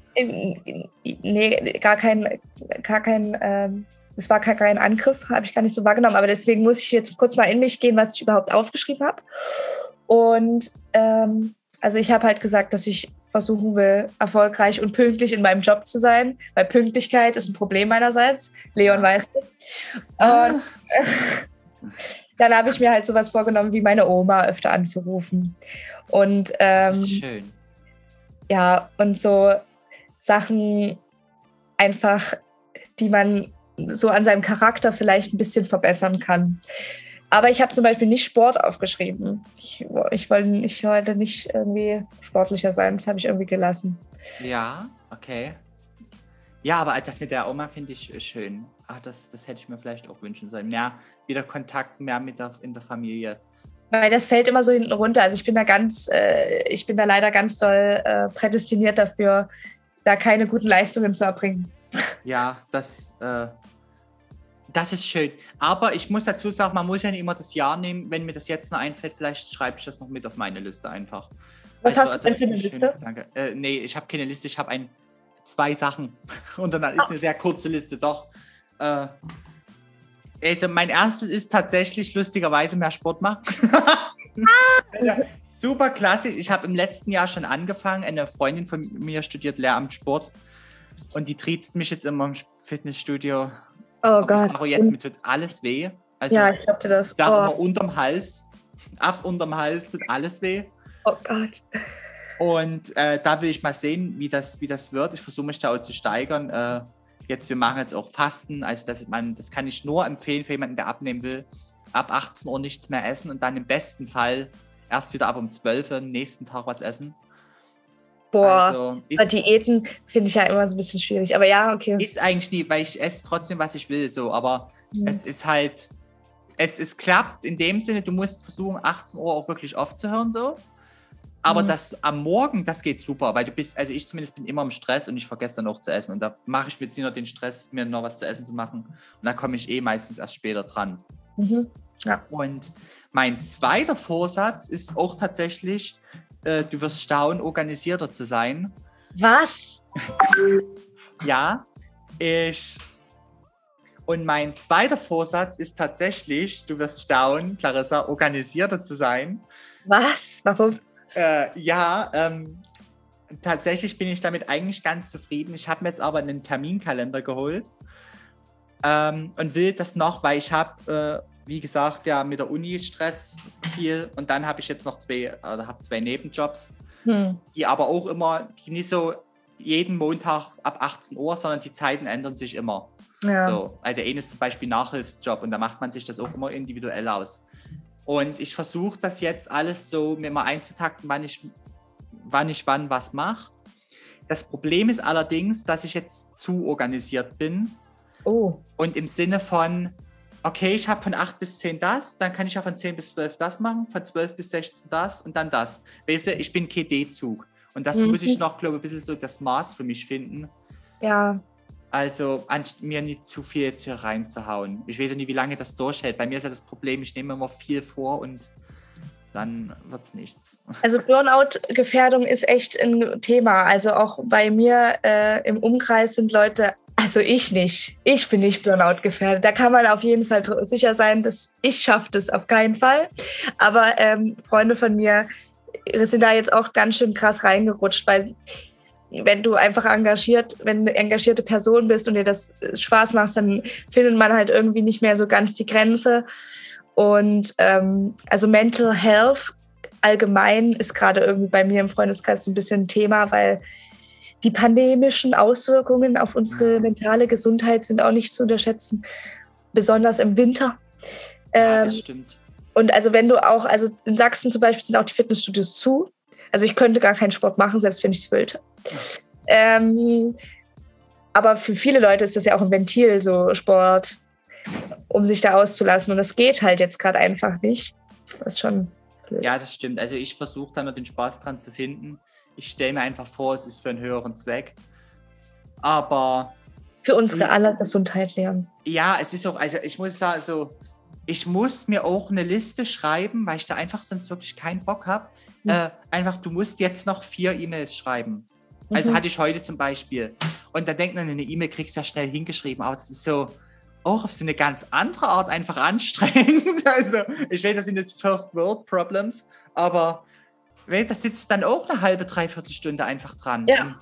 Nee, gar kein, gar kein, ähm, es war gar kein Angriff, habe ich gar nicht so wahrgenommen. Aber deswegen muss ich jetzt kurz mal in mich gehen, was ich überhaupt aufgeschrieben habe. Und ähm, Also ich habe halt gesagt, dass ich versuchen will, erfolgreich und pünktlich in meinem Job zu sein, weil Pünktlichkeit ist ein Problem meinerseits. Leon weiß es. Ah. Und dann habe ich mir halt sowas vorgenommen, wie meine Oma öfter anzurufen. Und Das ähm, ist schön. ja, und so Sachen einfach, die man so an seinem Charakter vielleicht ein bisschen verbessern kann. Aber ich habe zum Beispiel nicht Sport aufgeschrieben. Ich, ich, wollte, ich wollte nicht irgendwie sportlicher sein. Das habe ich irgendwie gelassen. Ja, okay. Ja, aber das mit der Oma finde ich schön. Ach, das, das hätte ich mir vielleicht auch wünschen sollen. Mehr wieder Kontakt mehr mit der, in der Familie. Weil das fällt immer so hinten runter. Also ich bin da ganz, äh, ich bin da leider ganz doll äh, prädestiniert dafür, da keine guten Leistungen zu erbringen. Ja, das, äh, das ist schön. Aber ich muss dazu sagen, man muss ja nicht immer das Jahr nehmen. Wenn mir das jetzt noch einfällt, vielleicht schreibe ich das noch mit auf meine Liste einfach. Was Also, hast du denn für eine Liste? Danke. Äh, nee, ich habe keine Liste, ich habe ein, zwei Sachen. Und dann ist eine sehr kurze Liste, doch. Äh, also mein erstes ist tatsächlich lustigerweise mehr Sport machen. super klassisch. Ich habe im letzten Jahr schon angefangen. Eine Freundin von mir studiert Lehramt Sport. Und die triezt mich jetzt immer im Fitnessstudio. Oh Aber Gott. ich sage jetzt, mir tut alles weh. Also ja, ich glaube das. da Oh, immer unterm Hals. Ab unterm Hals tut alles weh. oh Gott. Und äh, da will ich mal sehen, wie das, wie das wird. Ich versuche mich da auch zu steigern. Äh, jetzt, wir machen jetzt auch Fasten. Also das, man, das kann ich nur empfehlen für jemanden, der abnehmen will. Ab 18 Uhr nichts mehr essen und dann im besten Fall erst wieder ab um 12 Uhr am nächsten Tag was essen. Boah. Also Diäten finde ich ja immer so ein bisschen schwierig. Aber ja, okay. ist eigentlich nie, weil ich esse trotzdem, was ich will. So, aber Mhm. es ist halt, es, es klappt in dem Sinne, du musst versuchen, 18 Uhr auch wirklich aufzuhören. So. Aber Mhm. das am Morgen, das geht super, weil du bist, also ich zumindest bin immer im Stress und ich vergesse dann auch zu essen. Und da mache ich mir jetzt nur den Stress, mir noch was zu essen zu machen. Und da komme ich eh meistens erst später dran. Mhm. Und mein zweiter Vorsatz ist auch tatsächlich, äh, du wirst staunen, organisierter zu sein. Was? Ja, ich. Und mein zweiter Vorsatz ist tatsächlich, du wirst staunen, Clarissa, organisierter zu sein. Was? Warum? Äh, ja, ähm, tatsächlich bin ich damit eigentlich ganz zufrieden. Ich habe mir jetzt aber einen Terminkalender geholt ähm, und will das noch, weil ich habe, äh, wie gesagt, ja mit der Uni Stress viel und dann habe ich jetzt noch zwei, oder habe zwei Nebenjobs, Hm. die aber auch immer, die nicht so jeden Montag ab 18 Uhr, sondern die Zeiten ändern sich immer. Ja. So, also der eine ist zum Beispiel Nachhilfsjob und da macht man sich das auch immer individuell aus. Und ich versuche das jetzt alles so mir mal einzutakten, wann ich, wann ich wann was mache. Das Problem ist allerdings, dass ich jetzt zu organisiert bin Oh. und im Sinne von, okay, ich habe von 8 bis 10 das, dann kann ich ja von 10 bis 12 das machen, von 12 bis 16 das und dann das. Weißt du, ich bin KD-Zug. Und das Mhm. muss ich noch, glaube ich, ein bisschen so das Maß für mich finden. Ja. Also mir nicht zu viel jetzt hier reinzuhauen. Ich weiß ja nicht, wie lange das durchhält. Bei mir ist ja das Problem, ich nehme immer viel vor und dann wird es nichts. Also Burnout-Gefährdung ist echt ein Thema. Also auch bei mir äh, im Umkreis sind Leute, also ich nicht. Ich bin nicht Burnout gefährdet. Da kann man auf jeden Fall sicher sein, dass ich schaffe das auf keinen Fall. Aber ähm, Freunde von mir sind da jetzt auch ganz schön krass reingerutscht, weil wenn du einfach engagiert, wenn du eine engagierte Person bist und dir das Spaß macht, dann findet man halt irgendwie nicht mehr so ganz die Grenze. Und ähm, also Mental Health allgemein ist gerade irgendwie bei mir im Freundeskreis so ein bisschen ein Thema, weil die pandemischen Auswirkungen auf unsere Ja. mentale Gesundheit sind auch nicht zu unterschätzen, besonders im Winter. Ja, Ähm, das stimmt. und also wenn du auch, also in Sachsen zum Beispiel sind auch die Fitnessstudios zu. Also ich könnte gar keinen Sport machen, selbst wenn ich es wollte. Ähm, aber für viele Leute ist das ja auch ein Ventil, so Sport, um sich da auszulassen. Und das geht halt jetzt gerade einfach nicht. Das ist schon blöd. Ja, das stimmt. Also ich versuche da nur den Spaß dran zu finden. Ich stelle mir einfach vor, es ist für einen höheren Zweck. Aber Für unsere aller Gesundheit, Leon. ja, es ist auch, also ich muss sagen, so, ich muss mir auch eine Liste schreiben, weil ich da einfach sonst wirklich keinen Bock habe. Mhm. Äh, einfach, du musst jetzt noch vier E-Mails schreiben. Also Mhm. hatte ich heute zum Beispiel. Und da denkt man, eine E-Mail kriegst du ja schnell hingeschrieben, aber das ist so auch auf so eine ganz andere Art einfach anstrengend. Also ich weiß, das sind jetzt First World Problems, aber da sitzt dann auch eine halbe, dreiviertel Stunde einfach dran. Ja.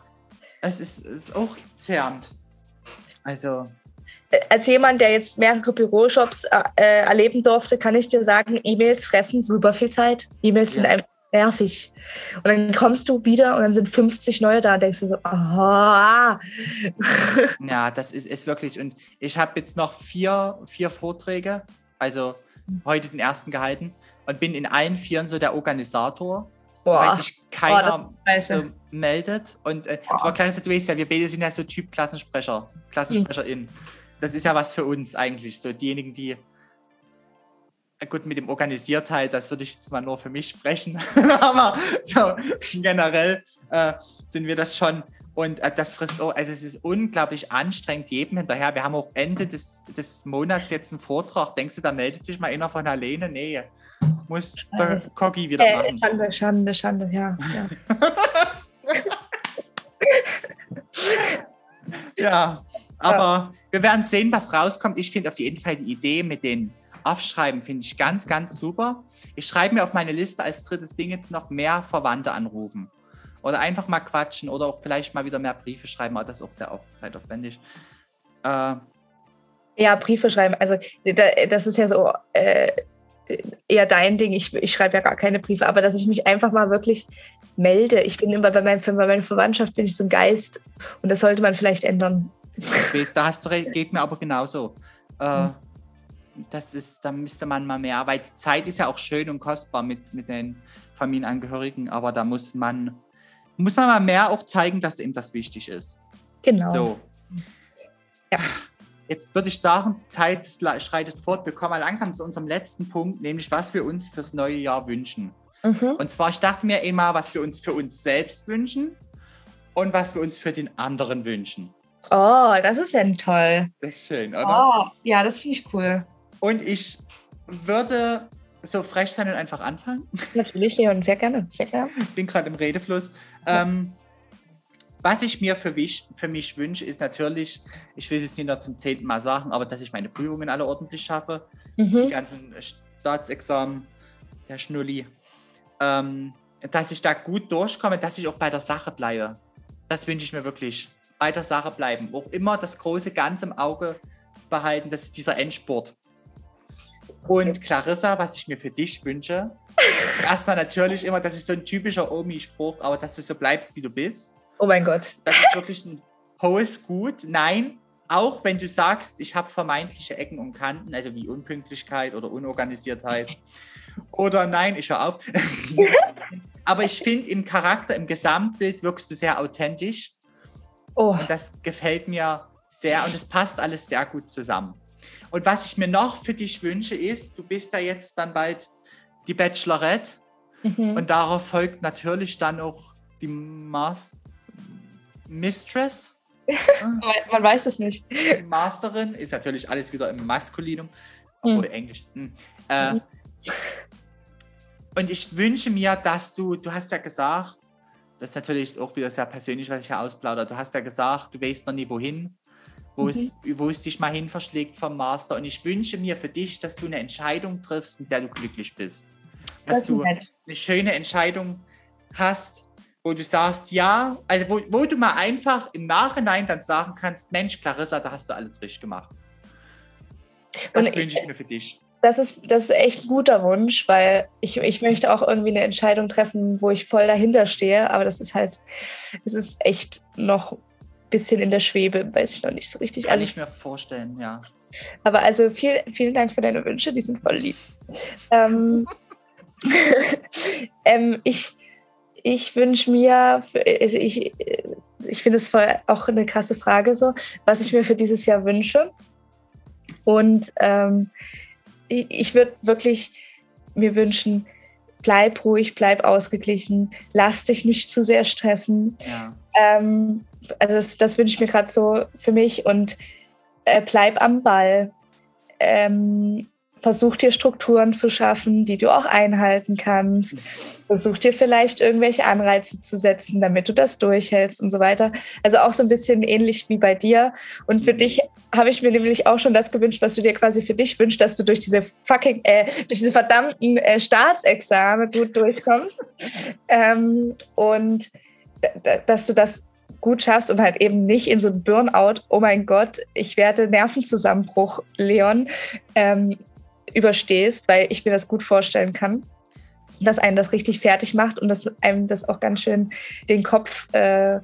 Es ist, ist auch zerrend. Also, Als jemand, der jetzt mehrere Bürojobs äh, äh, erleben durfte, kann ich dir sagen, E-Mails fressen super viel Zeit. E-Mails sind Ja. einfach nervig. Und dann kommst du wieder und dann sind 50 neue da und denkst du so, aha. ja, das ist, ist wirklich. Und ich habe jetzt noch vier, vier Vorträge, also heute den ersten gehalten und bin in allen vieren so der Organisator, weil Boah, sich Boah, keiner ist scheiße. so meldet. Und äh, Boah. aber Clarissa, du weißt ja, wir beide sind ja so Typ Klassensprecher, KlassensprecherInnen. Das ist ja was für uns eigentlich, so diejenigen, die gut mit dem Organisiertheit, das würde ich jetzt mal nur für mich sprechen, aber so generell äh, sind wir das schon. Und äh, das frisst auch, also es ist unglaublich anstrengend jedem hinterher. Wir haben auch Ende des, des Monats jetzt einen Vortrag. Denkst du, da meldet sich mal einer von alleine? Nee, muss der. Coggi wieder Äh, machen. Schande, Schande, Schande, ja. ja. Ja, aber wir werden sehen, was rauskommt. Ich finde auf jeden Fall die Idee mit den Aufschreiben, finde ich ganz, ganz super. Ich schreibe mir auf meine Liste als drittes Ding jetzt noch mehr Verwandte anrufen. Oder einfach mal quatschen oder auch vielleicht mal wieder mehr Briefe schreiben, aber das ist auch sehr auf, zeitaufwendig. Äh, Ja, Briefe schreiben. Also da- das ist ja so äh, eher dein Ding. Ich, ich schreibe ja gar keine Briefe, aber dass ich mich einfach mal wirklich melde. Ich bin immer bei, meinem, bei meiner Verwandtschaft bin ich so ein Geist und das sollte man vielleicht ändern. ich weiß, da hast du recht, geht mir aber genauso. Äh, das ist, da müsste man mal mehr, weil die Zeit ist ja auch schön und kostbar mit, mit den Familienangehörigen, aber da muss man, muss man mal mehr auch zeigen, dass ihm das wichtig ist. Genau. So. Ja. Jetzt würde ich sagen, die Zeit schreitet fort. Wir kommen mal langsam zu unserem letzten Punkt, nämlich was wir uns fürs neue Jahr wünschen. Mhm. Und zwar, ich dachte mir immer, was wir uns für uns selbst wünschen und was wir uns für den anderen wünschen. Oh, das ist ja toll. Das ist schön, oder? Oh, ja, das finde ich cool. Und ich würde so frech sein und einfach anfangen. Natürlich, Leon, sehr gerne. Sehr gerne. Ich bin gerade im Redefluss. Ähm, was ich mir für, mich- für mich wünsche, ist natürlich, ich will es jetzt nicht noch zum zehnten Mal sagen, aber dass ich meine Prüfungen alle ordentlich schaffe. die Mhm. ganzen Staatsexamen, der Schnulli, ähm, dass ich da gut durchkomme, dass ich auch bei der Sache bleibe. Das wünsche ich mir wirklich. Bei der Sache bleiben. Auch immer das große Ganze im Auge behalten. Das ist dieser Endspurt. Und Clarissa, was ich mir für dich wünsche, erstmal natürlich immer, das ist so ein typischer Omi-Spruch, aber dass du so bleibst, wie du bist. Oh mein Gott. Das ist wirklich ein hohes Gut. Nein, auch wenn du sagst, ich habe vermeintliche Ecken und Kanten, also wie Unpünktlichkeit oder Unorganisiertheit. Oder nein, ich höre auf. Aber ich finde, im Charakter, im Gesamtbild wirkst du sehr authentisch. Oh, Und das gefällt mir sehr und es passt alles sehr gut zusammen. Und was ich mir noch für dich wünsche, ist, du bist da jetzt dann bald die Bachelorette. mhm. Und darauf folgt natürlich dann auch die Mas Mistress. man, weiß es nicht. Die Masterin ist natürlich alles wieder im Maskulinum, obwohl Englisch. Hm. Äh, und ich wünsche mir, dass du, du hast ja gesagt, das ist natürlich auch wieder sehr persönlich, was ich hier ausplaudere. Du hast ja gesagt, du weißt noch nie wohin, wo, es, wo es dich mal hin verschlägt vom Master. Und ich wünsche mir für dich, dass du eine Entscheidung triffst, mit der du glücklich bist. Dass Das du nett. eine schöne Entscheidung hast, wo du sagst, ja, also wo, wo du mal einfach im Nachhinein dann sagen kannst, Mensch, Clarissa, da hast du alles richtig gemacht. Das Und wünsche ich mir für dich. Das ist, das ist echt ein guter Wunsch, weil ich, ich möchte auch irgendwie eine Entscheidung treffen, wo ich voll dahinter stehe. Aber das ist halt, es ist echt noch bisschen in der Schwebe, weiß ich noch nicht so richtig. Kann Also ich mir vorstellen, ja. Aber also viel, vielen Dank für deine Wünsche, die sind voll lieb. Ähm, ähm, ich ich wünsche mir, also ich, ich finde es voll auch eine krasse Frage so, was ich mir für dieses Jahr wünsche. Und ähm, ich, ich würde wirklich mir wünschen, bleib ruhig, bleib ausgeglichen, lass dich nicht zu sehr stressen. ja. Ähm, also das, das wünsche ich mir gerade so für mich und äh, bleib am Ball. Ähm, versuch dir Strukturen zu schaffen, die du auch einhalten kannst. Versuch dir vielleicht irgendwelche Anreize zu setzen, damit du das durchhältst und so weiter. Also auch so ein bisschen ähnlich wie bei dir. Und für dich habe ich mir nämlich auch schon das gewünscht, was du dir quasi für dich wünschst, dass du durch diese fucking, äh, durch diese verdammten äh, Staatsexamen gut durchkommst. Ähm, und dass du das gut schaffst und halt eben nicht in so ein Burnout, oh mein Gott, ich werde Nervenzusammenbruch, Leon, ähm, überstehst, weil ich mir das gut vorstellen kann, dass einen das richtig fertig macht und dass einem das auch ganz schön den Kopf äh,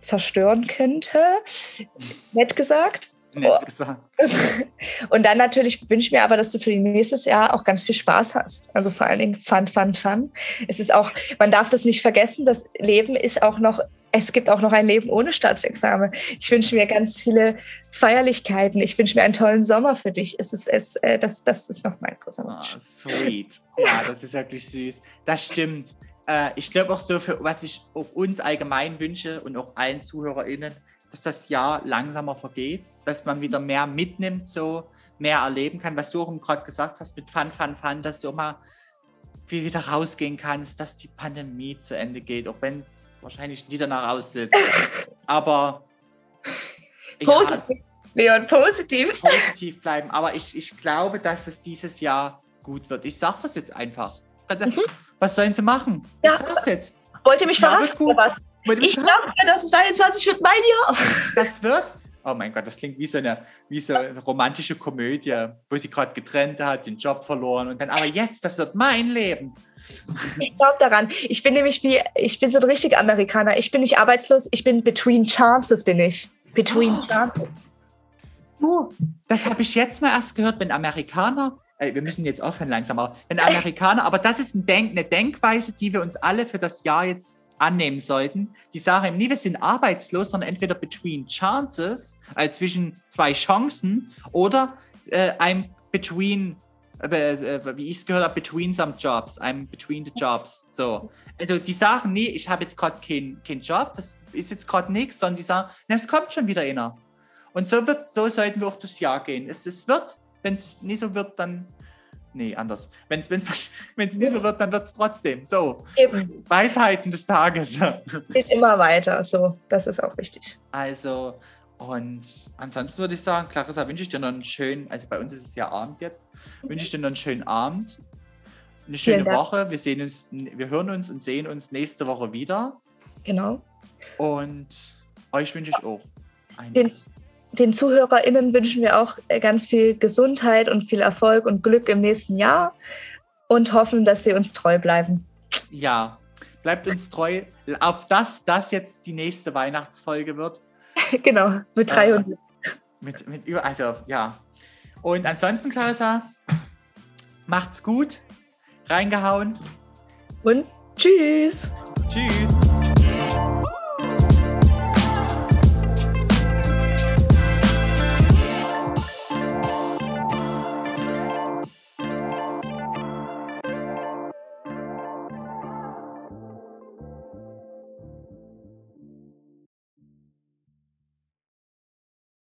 zerstören könnte. Nett gesagt. Nett gesagt. Und dann natürlich wünsche ich mir aber, dass du für nächstes Jahr auch ganz viel Spaß hast. Also vor allen Dingen Fun, Fun, Fun. Es ist auch, man darf das nicht vergessen, das Leben ist auch noch es gibt auch noch ein Leben ohne Staatsexamen. Ich wünsche mir ganz viele Feierlichkeiten. Ich wünsche mir einen tollen Sommer für dich. Es ist, es, äh, das, das ist noch mein großer Wunsch. Oh, sweet. Ja, das ist wirklich süß. Das stimmt. Äh, ich glaube auch so, für was ich auch uns allgemein wünsche und auch allen ZuhörerInnen, dass das Jahr langsamer vergeht, dass man wieder mehr mitnimmt, so mehr erleben kann, was du auch gerade gesagt hast mit Fun, Fun, Fun, dass du auch mal wieder rausgehen kannst, dass die Pandemie zu Ende geht, auch wenn es wahrscheinlich nie danach aussieht. Aber positiv, ja, Leon, positiv. Positiv bleiben. Aber ich, ich glaube, dass es dieses Jahr gut wird. Ich sage das jetzt einfach. Mhm. Was sollen sie machen? Ja. Ich sag's jetzt. Wollt ihr mich verhaften oder was? Ich glaube, 2022 wird mein Jahr. Das wird? Oh mein Gott, das klingt wie so eine, wie so eine romantische Komödie, wo sie gerade getrennt hat, den Job verloren und dann, aber jetzt, das wird mein Leben. Ich glaube daran. Ich bin nämlich wie, ich bin so ein richtig Amerikaner. Ich bin nicht arbeitslos, ich bin between chances, bin ich. Between oh. chances. Oh, das habe ich jetzt mal erst gehört, wenn Amerikaner, wir müssen jetzt aufhören langsam, aber wenn Amerikaner, aber das ist ein Denk, eine Denkweise, die wir uns alle für das Jahr jetzt annehmen sollten. Die sagen nie, wir sind arbeitslos, sondern entweder between chances, also zwischen zwei Chancen, oder äh, I'm between äh, wie ich es gehört habe, between some jobs. I'm between the jobs. So. Also die sagen nie, ich habe jetzt gerade keinen kein Job, das ist jetzt gerade nichts, sondern die sagen, es kommt schon wieder einer. Und so wird, so sollten wir auch das Jahr gehen. Es, es wird, wenn es nie so wird, dann. Nee, anders. Wenn es nie so wird, dann wird es trotzdem. So. Eben. Weisheiten des Tages. Geht immer weiter. So, das ist auch wichtig. Also, und ansonsten würde ich sagen, Clarissa, wünsche ich dir noch einen schönen, also bei uns ist es ja Abend jetzt, wünsche ich dir noch einen schönen Abend, eine schöne Woche. Wir sehen uns, wir hören uns und sehen uns nächste Woche wieder. Genau. Und euch wünsche ich auch einen. Den, den ZuhörerInnen wünschen wir auch äh, ganz viel Gesundheit und viel Erfolg und Glück im nächsten Jahr und hoffen, dass sie uns treu bleiben. Ja, bleibt uns treu. Auf das das jetzt die nächste Weihnachtsfolge wird. genau, mit 300. Äh, mit, mit über, also ja. Und ansonsten, Clarissa, macht's gut. Reingehauen. Und tschüss. Tschüss.